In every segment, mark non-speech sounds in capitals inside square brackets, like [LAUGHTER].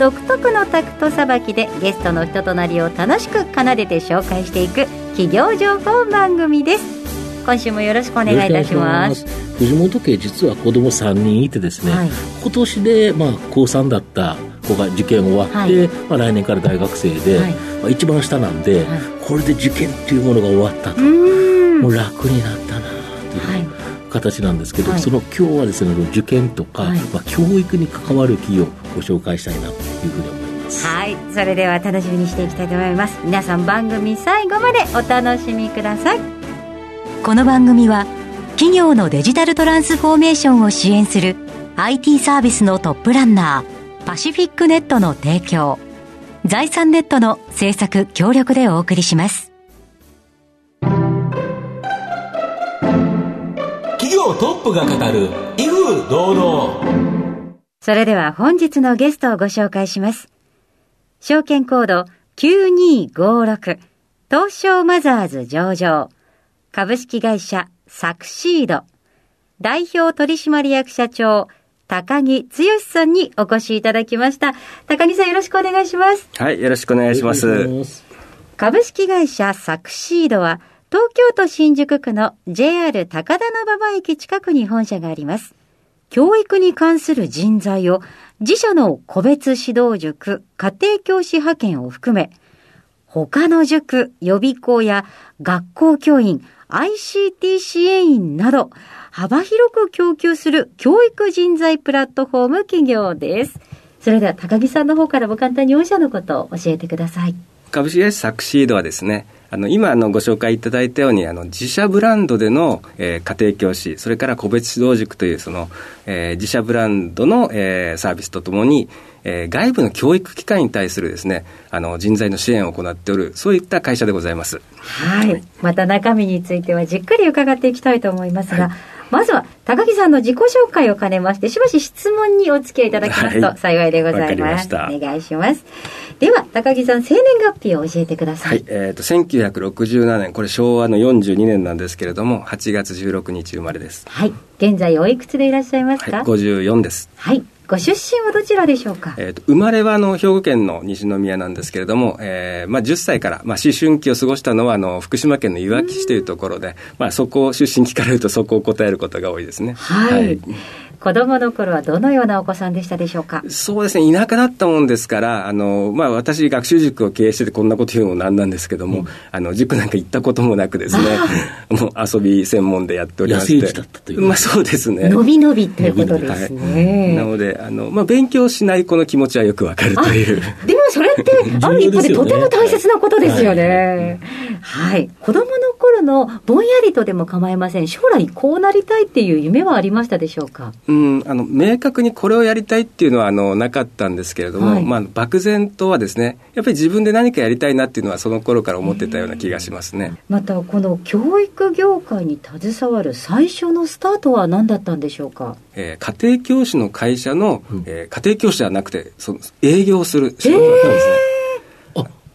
独特のタクトさばきでゲストの人となりを楽しく奏でて紹介していく企業情報番組です。今週もよろしくお願いいたします。藤本家実は子供3人いてですね、はい、今年でまあ高3だった子が受験終わって、はい、まあ、来年から大学生で、はい、まあ、一番下なんで、これで受験っていうものが終わったと。もう楽になった形なんですけど、その今日はですね受験とか、まあ、教育に関わる企業をご紹介したいなというふうに思います。はい。それでは楽しみにしていきたいと思います。皆さん番組最後までお楽しみください。この番組は企業のデジタルトランスフォーメーションを支援する IT サービスのトップランナーパシフィックネットの提供。財産ネットの制作協力でお送りしますトップが語る威風堂々それでは本日のゲストをご紹介します証券コード9256東証マザーズ上場株式会社サクシード代表取締役社長高木剛さんにお越しいただきました。高木さんよろしくお願いします。はい、よろしくお願いします。株式会社サクシードは東京都新宿区の JR 高田馬場駅近くに本社があります。教育に関する人材を自社の個別指導塾、家庭教師派遣を含め、他の塾、予備校や学校教員、ICT 支援員など、幅広く供給する教育人材プラットフォーム企業です。それでは高木さんの方からも簡単に御社のことを教えてください。株式会社サクシードはですね、あの今あのご紹介いただいたようにあの自社ブランドでの、えー、家庭教師それから個別指導塾というその、えー、自社ブランドの、えー、サービスとともに、えー、外部の教育機関に対するですねあの人材の支援を行っておるそういった会社でございます。はい、はい、また中身についてはじっくり伺っていきたいと思いますが、はいまずは高木さんの自己紹介を兼ねましてしばし質問にお付き合いいただきますと幸いでございます、はい、お願いします。では高木さん生年月日を教えてください、はいえーと、1967年これ昭和の42年なんですけれども8月16日生まれです。はい。現在おいくつでいらっしゃいますか、はい、54です。はいご出身はどちらでしょうか、えーと、生まれはあの兵庫県の西宮なんですけれども、えーまあ、10歳から、まあ、思春期を過ごしたのはあの福島県のいわき市というところで、まあ、そこを出身聞かれるとそこを答えることが多いですね。はい、はい子供の頃はどのようなお子さんでしたでしょうか？そうですね、田舎だったもんですから、あの、まあ、私、学習塾を経営しててこんなこと言うのもなんなんですけども、うん、あの、塾なんか行ったこともなくですね、[LAUGHS] もう遊び専門でやっておりまして。だったという。まあ、そうですね。伸び伸びということですね。はい、なので、あの、まあ、勉強しない子の気持ちはよくわかるという。でもそれって、[LAUGHS] ある一方でとても大切なことですよね。はい、はい。子供の頃のぼんやりとでも構いません。将来こうなりたいっていう夢はありましたでしょうか？うん、あの、明確にこれをやりたいっていうのはあのなかったんですけれども、はい、まあ、漠然とはですねやっぱり自分で何かやりたいなっていうのはその頃から思ってたような気がしますね。またこの教育業界に携わる最初のスタートは何だったんでしょうか、えー、家庭教師の会社の、えー、家庭教師ではなくてその営業する仕事だったんですね、えー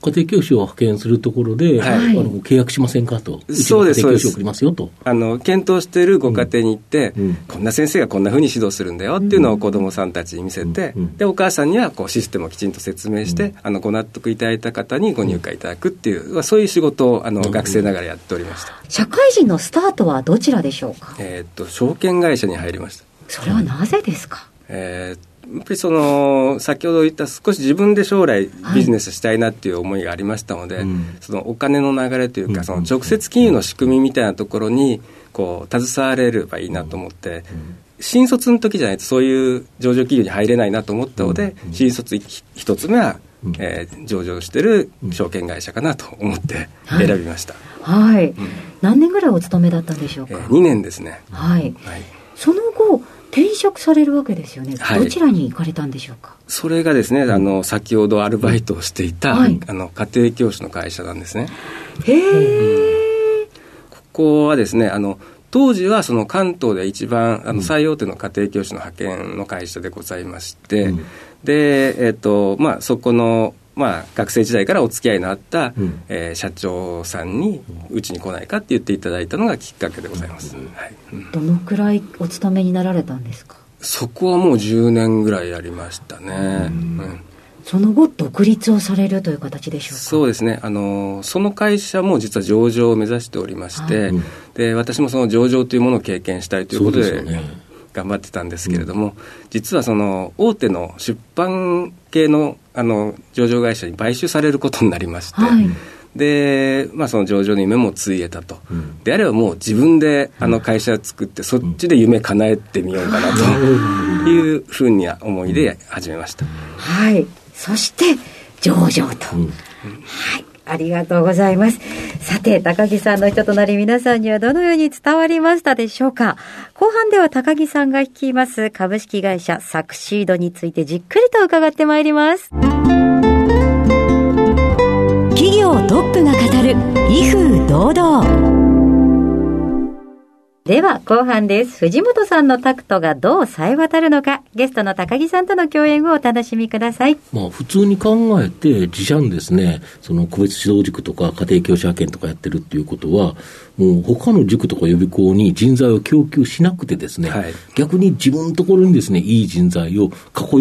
家庭教師を派遣するところで、はい、あの契約しませんかと、そうです、そうです。送りますよと。あの、検討しているご家庭に行って、うん、こんな先生がこんなふうに指導するんだよっていうのを子どもさんたちに見せて、うん、で、お母さんにはこうシステムをきちんと説明して、うん、あの、ご納得いただいた方にご入会いただくっていう、そういう仕事を、あの、学生ながらやっておりました。社会人のスタートはどちらでしょうか？えっと、証券会社に入りました。それはなぜですか、えーやっぱりその先ほど言った少し自分で将来ビジネスしたいなっていう思いがありましたので、はい、そのお金の流れというか、その直接金融の仕組みみたいなところにこう携われればいいなと思って、新卒の時じゃないとそういう上場企業に入れないなと思ったので、新卒一つ目は、えー、上場してる証券会社かなと思って選びました。はい、はい、何年ぐらいお勤めだったんでしょうか、えー、2年ですね。はい、はい、その後転職されるわけですよね、はい、どちらに行かれたんでしょうか？それがですねあの先ほどアルバイトをしていた、はい、あの家庭教師の会社なんですね。へえ、うん、ここはですねあの当時はその関東で一番あの最大手の家庭教師の派遣の会社でございまして、うん、で、えーとまあ、そこのまあ、学生時代からお付き合いのあった、うん、えー、社長さんにうちに来ないかって言っていただいたのがきっかけでございます、うん。はい。うん、どのくらいお勤めになられたんですか？そこはもう10年ぐらいやりましたね、うん。その後独立をされるという形でしょうか？そうですね。あのその会社も実は上場を目指しておりまして、はい、で私もその上場というものを経験したいということで頑張ってたんですけれども、うん、実はその大手の出版系のあの上場会社に買収されることになりまして、はい、で、まあ、その上場の夢もついえたと、うん、であればもう自分であの会社を作って、そっちで夢叶えてみようかなと [LAUGHS] いうふうに思いで始めました。はい。そして上場と、はいありがとうございます。さて、高木さんの人となり皆さんにはどのように伝わりましたでしょうか？後半では高木さんが率います株式会社サクシードについてじっくりと伺ってまいります。企業トップが語る威風堂々。では後半です。藤本さんのタクトがどう冴え渡るのか、ゲストの高木さんとの共演をお楽しみください。まあ普通に考えて、自社にですね、その個別指導塾とか家庭教師派遣とかやってるっていうことは、もう他の塾とか予備校に人材を供給しなくてですね、はい、逆に自分のところにですね、いい人材を囲い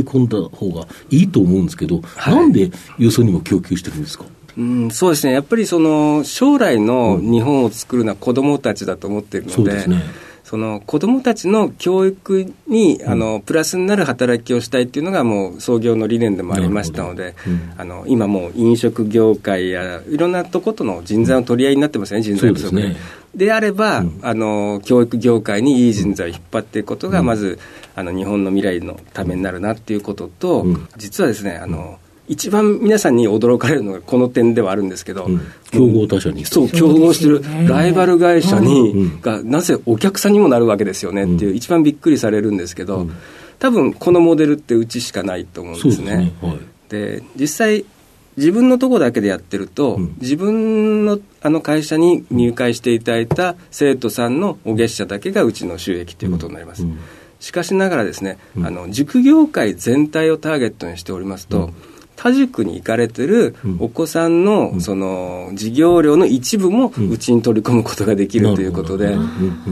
込んだ方がいいと思うんですけど、はい、なんでよそにも供給してるんですか？うん、そうですね、やっぱりその将来の日本を作るのは子どもたちだと思っているので、うん、その子どもたちの教育に、あのプラスになる働きをしたいっていうのが、もう創業の理念でもありましたので、うん、あの今もう飲食業界やいろんなとことの人材の取り合いになってますね、人材不足。で。でであれば、うん、あの教育業界にいい人材を引っ張っていくことが、まず、あの日本の未来のためになるなっていうことと、実はですねあの、一番皆さんに驚かれるのがこの点ではあるんですけど、うん、競合他社に。そう競合してるライバル会社に、がなぜお客さんにもなるわけですよねっていう、一番びっくりされるんですけど、多分このモデルってうちしかないと思うんですね。で、ね。実際自分のとこだけでやってると、うん、自分のあの会社に入会していただいた生徒さんのお月謝だけがうちの収益ということになります。うん。うん、しかしながらですね、あの塾業界全体をターゲットにしておりますと、他塾に行かれてるお子さんのその授業料の一部もうちに取り込むことができるということで、あ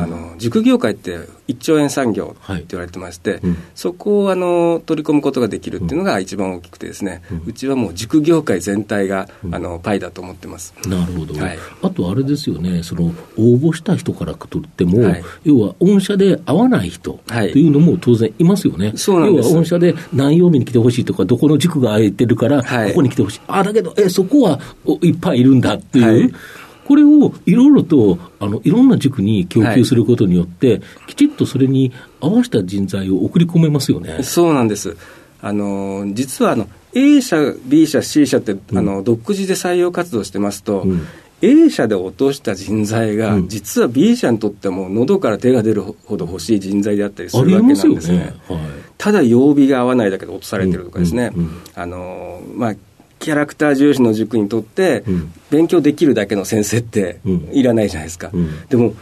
の塾業界って1兆円産業って言われてまして、そこをあの取り込むことができるっていうのが一番大きくてですね、うちはもう塾業界全体があのパイだと思ってます。なるほど。はい、あとあれですよね、その応募した人からとっても、はい、要は御社で合わない人というのも当然いますよね。はい、そうなんです。要は御社で何曜日に来てほしいとか、どこの塾が空いてるから、ここに来てほしい。あ、だけど、え、そこはいっぱいいるんだっていう。これをいろいろとあのいろんな塾に供給することによって、はい、きちっとそれに合わせた人材を送り込めますよね。そうなんですあの実はあの A 社、B 社、C 社って、うん、あの独自で採用活動してますと、うん A 社で落とした人材が、実は B 社にとっても喉から手が出るほど欲しい人材であったりするわけなんですね。ね。はい、ただ曜日が合わないだけで落とされてるとかですね、あのまあキャラクター重視の塾にとって、勉強できるだけの先生っていらないじゃないですか。でも、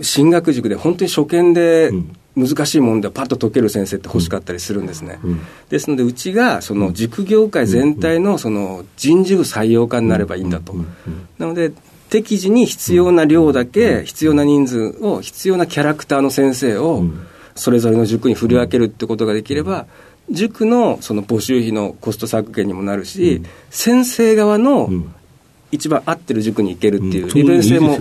進学塾で本当に初見で難しい問題をパッと解ける先生って欲しかったりするんですね。ですので、うちがその塾業界全体のその人事部採用化になればいいんだと。なので、適時に必要な量だけ、必要な人数を、必要なキャラクターの先生を、それぞれの塾に振り分けるってことができれば、塾のその募集費のコスト削減にもなるし、うん、先生側の一番合ってる塾に行けるっていう利便性も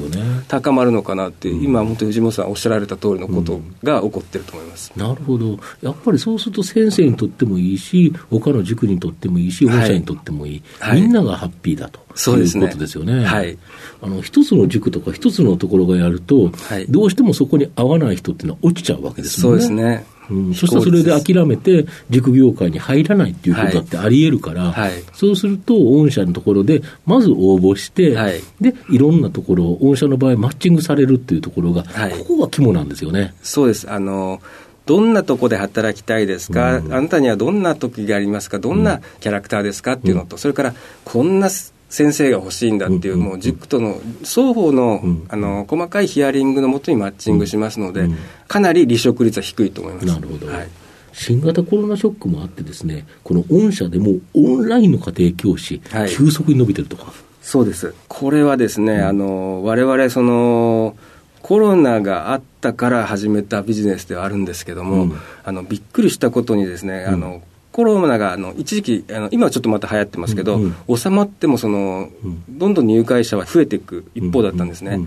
高まるのかなっていう、今、本当に藤本さんおっしゃられた通りのことが起こってると思います、うん、なるほど、やっぱりそうすると先生にとってもいいし、他の塾にとってもいいし、保護者にとってもいい、はい、みんながハッピーだと。そうですね、いうことですよね。はい、あの一つの塾とか一つのところがやると、はい、どうしてもそこに合わない人っていうのは落ちちゃうわけですもんね。そうですね。うん、そしたらそれで諦めて、塾業界に入らないっていうことだってありえるから、はい、そうすると、御社のところで、まず応募して、はい、で、いろんなところ、御社の場合、マッチングされるっていうところが、はい、ここが肝なんですよね。そうです。あのどんなとこで働きたいですか、うん、あなたにはどんな時がありますか、どんなキャラクターですか？っていうのと、それからこんな先生が欲しいんだっていう、もう塾との双方の,、あの細かいヒアリングのもとにマッチングしますので、かなり離職率は低いと思います。なるほど、はい。新型コロナショックもあってですね、この御社でもオンラインの家庭教師、はい、急速に伸びてるとか。そうです。これはですね、うん、あの、我々その、コロナがあったから始めたビジネスではあるんですけども、うん、あのびっくりしたことにですね、うん、あのコロナがあの一時期あの、今はちょっとまた流行ってますけど、うんうん、収まってもその、どんどん入会者は増えていく一方だったんですね。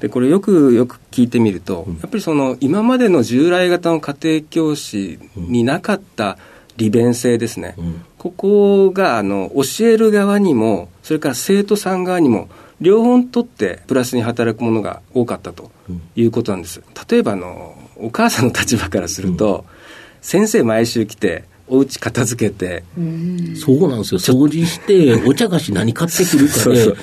でこれよくよく聞いてみると、やっぱりその今までの従来型の家庭教師になかった利便性ですね、ここがあの教える側にも、それから生徒さん側にも、両方にとってプラスに働くものが多かったということなんです。例えばあの、お母さんの立場からすると、先生毎週来て、お家片付けて、そうなんですよ、掃除して、お茶菓子何買ってくるかで、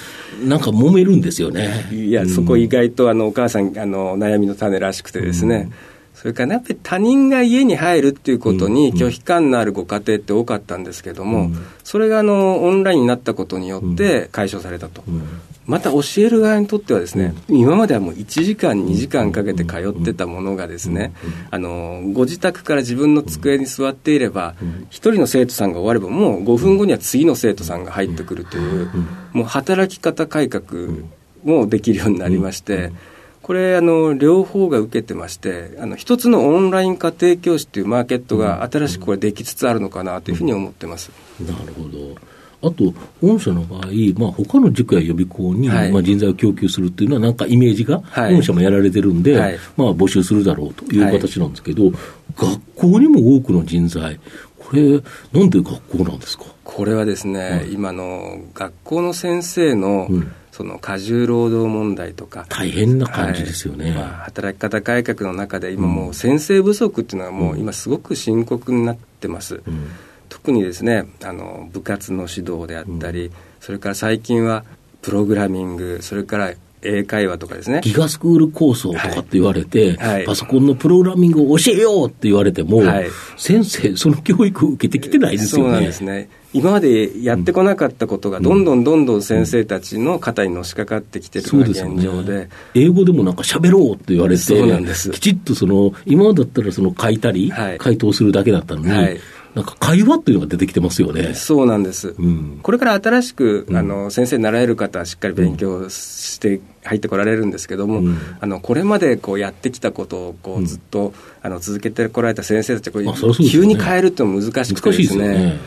なんか揉めるんですよね。いや、そこ意外とあのお母さんあの悩みの種らしくてですね、それからやっぱり他人が家に入るっていうことに拒否感のあるご家庭って多かったんですけども、それがあのオンラインになったことによって解消されたと。また教える側にとってはですね、今まではもう1時間、2時間かけて通ってたものがですね、あの、ご自宅から自分の机に座っていれば、1人の生徒さんが終われば、もう5分後には次の生徒さんが入ってくるという、もう働き方改革もできるようになりまして、これあの、両方が受けてまして、あの一つのオンライン家庭教師っていうマーケットが新しくこれできつつあるのかなというふうに思ってます。なるほど。あと、御社の場合、まあ他の塾や予備校に、はい、まあ、人材を供給するっていうのは、なんかイメージが、御社もやられてるんで、はい、まあ募集するだろうという形なんですけど、はい、学校にも多くの人材、これ、なんで学校なんですか？これはですね、今の学校の先生の、うんその過重労働問題とか。大変な感じですよね、はい。まあ、働き方改革の中で今もう先生不足っていうのはもう今すごく深刻になってます、うん、特にですねあの部活の指導であったり、うん、それから最近はプログラミングそれから英会話とかですね。ギガスクール構想とかって言われて、はいはい、パソコンのプログラミングを教えようって言われても、はい、先生、その教育を受けてきてないですよね。そうなんですね。今までやってこなかったことが、どんどんどんどん先生たちの肩にのしかかってきてるのが現状で。でね、英語でもなんか喋ろうって言われて、そうなんですきちっとその、今だったらその書いたり、回答するだけだったのに、なんか会話っていうのが出てきてますよね。そうなんです。うん、これから新しく、あの、先生になられる方はしっかり勉強して入ってこられるんですけども、うん、あの、これまでこうやってきたことをこうずっと、あの、続けてこられた先生たちこう、急に変えるっていうのは難しくてですね。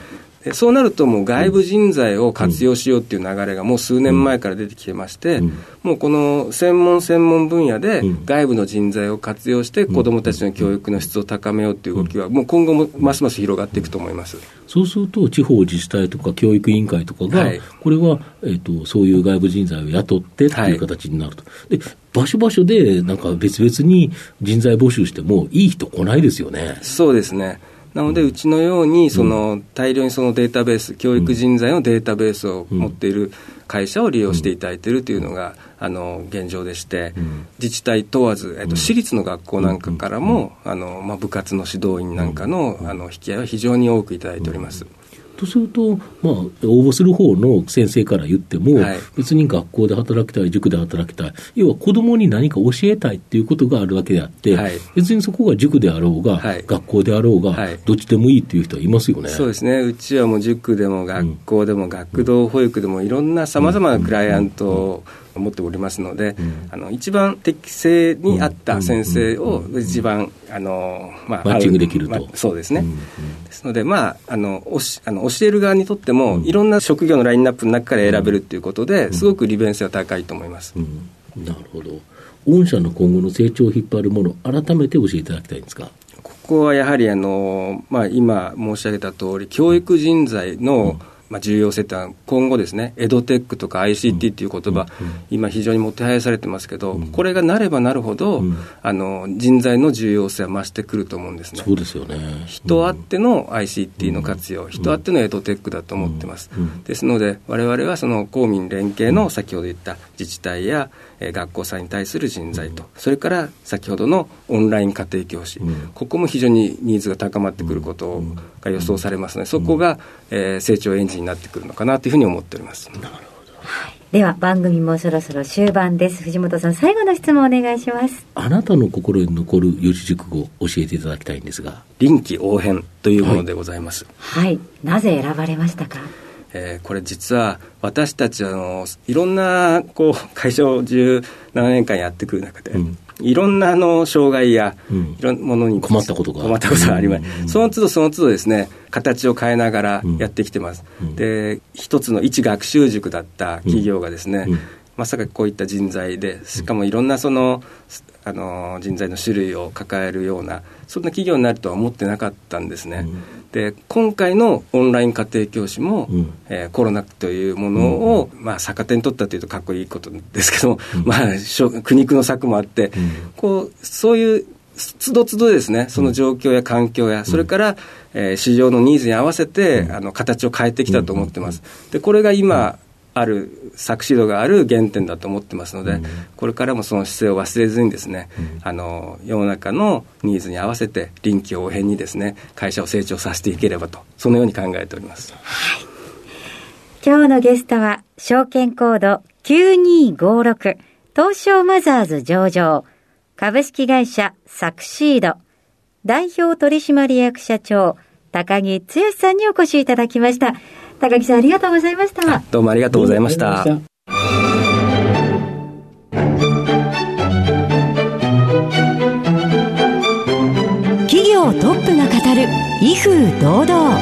そうなると、もう外部人材を活用しようっていう流れがもう数年前から出てきてまして、もうこの専門専門分野で外部の人材を活用して、子どもたちの教育の質を高めようという動きは、もう今後もますます広がっていくと思います。そうすると、地方自治体とか教育委員会とかが、はい、これは、えーと、そういう外部人材を雇ってっていう形になると。はい、で場所場所でなんか別々に人材募集してもいい人来ないですよね。そうですね。なので、うちのようにその大量にそのデータベース、教育人材のデータベースを持っている会社を利用していただいているというのが、あの現状でして、自治体問わず、えっと、私立の学校なんかからも、あのまあ、部活の指導員なんかのあの引き合いは非常に多くいただいております。とすると、まあ、応募する方の先生から言っても、はい、別に学校で働きたい、塾で働きたい、要は子どもに何か教えたいっていうことがあるわけであって、はい、別にそこが塾であろうが、はい、学校であろうが、どっちでもいいっていう人はいますよね。そうですね、うちはもう塾でも学校でも、学童保育でも、いろんなさまざまなクライアントを、持っておりますので、うん、あの一番適正に合った先生を一番、あのまあ、マッチングできると、まあ、そうですね、ですので、まあ、あのおしあの教える側にとっても、いろんな職業のラインナップの中から選べるということで、すごく利便性は高いと思います、なるほど。御社の今後の成長を引っ張るもの、改めて教えていただきたいんですか？ここはやはりあの、まあ、今申し上げた通り、教育人材の、まあ、重要性ってのは今後ですねエドテックとか ICT っていう言葉、今非常にもてはやされてますけど、これがなればなるほど、あの人材の重要性は増してくると思うんですね。そうですよね。人あっての ICT の活用、人あってのエドテックだと思ってます、ですので我々はその公民連携の先ほど言った自治体やえ学校さんに対する人材と、それから先ほどのオンライン家庭教師、ここも非常にニーズが高まってくることが予想されますので、そこが、えー、成長エンジンになってくるのかなというふうに思っております。なるほどでは番組もそろそろ終盤です。藤本さん最後の質問お願いします。あなたの心に残る四字熟語教えていただきたいんですが。臨機応変というものでございます、はい、はい、なぜ選ばれましたか？えー、これ実は私たちあのいろんなこう会社を17年間やってくる中で、うん、いろんなあの障害や、うん、いろんなものに困ったことが。困ったことがあります、うん、その都度その都度ですね形を変えながらやってきてます、で一つの一学習塾だった企業がですね、まさかこういった人材でしかもいろんなそのあの人材の種類を抱えるようなそんな企業になるとは思ってなかったんですね。で今回のオンライン家庭教師も、うん、えー、コロナというものを、うん、まあ、逆手に取ったというとかっこいいことですけどまあ、苦肉の策もあって、こうそういうつどつどですね、その状況や環境や、それから、えー、市場のニーズに合わせて、あの形を変えてきたと思ってます。でこれが今、ある作詞度がある原点だと思ってますので、うん、これからもその姿勢を忘れずにですね、うん、あの世の中のニーズに合わせて臨機応変にですね会社を成長させていければとそのように考えております、はい、今日のゲストは証券コード9256東証マザーズ上場株式会社サクシード代表取締役社長高木剛さんにお越しいただきました。高木さんありがとうございました。どうもありがとうございました。企業トップが語る威風堂々。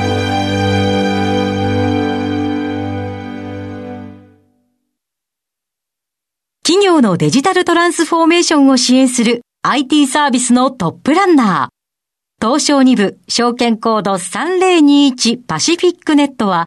企業のデジタルトランスフォーメーションを支援する IT サービスのトップランナー。東証2部証券コード3021パシフィックネットは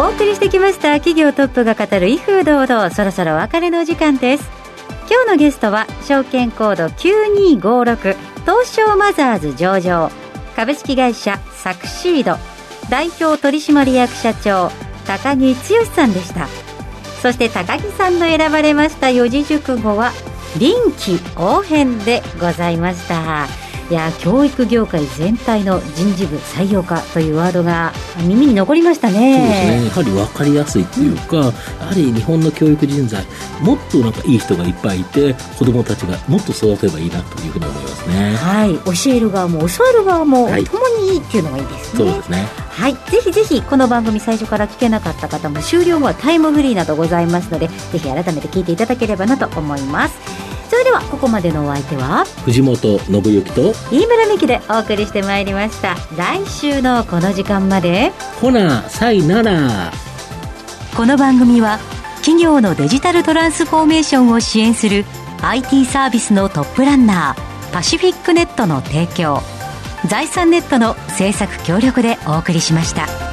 お送りしてきました。企業トップが語る威風堂々。そろそろお別れの時間です。今日のゲストは証券コード9256東証マザーズ上場。株式会社サクシード。代表取締役社長高木剛さんでした。そして高木さんの選ばれました四字熟語は臨機応変でございました。いや教育業界全体の人事部採用化というワードが耳に残りましたね。そうですね。やはり分かりやすいっていうか、うん、やはり日本の教育人材もっとなんかいい人がいっぱいいて子どもたちがもっと育てばいいなというふうに思いますね。はい。教える側も教わる側も、はい、共にいいっていうのがいいですね。そうですね。はい。ぜひぜひこの番組最初から聞けなかった方も終了後はタイムフリーなどございますのでぜひ改めて聞いていただければなと思います。それではここまでのお相手は藤本信之と飯村美希でお送りしてまいりました来週のこの時間までほなさいならこの番組は企業のデジタルトランスフォーメーションを支援する IT サービスのトップランナーパシフィックネットの提供財産ネットの制作協力でお送りしました。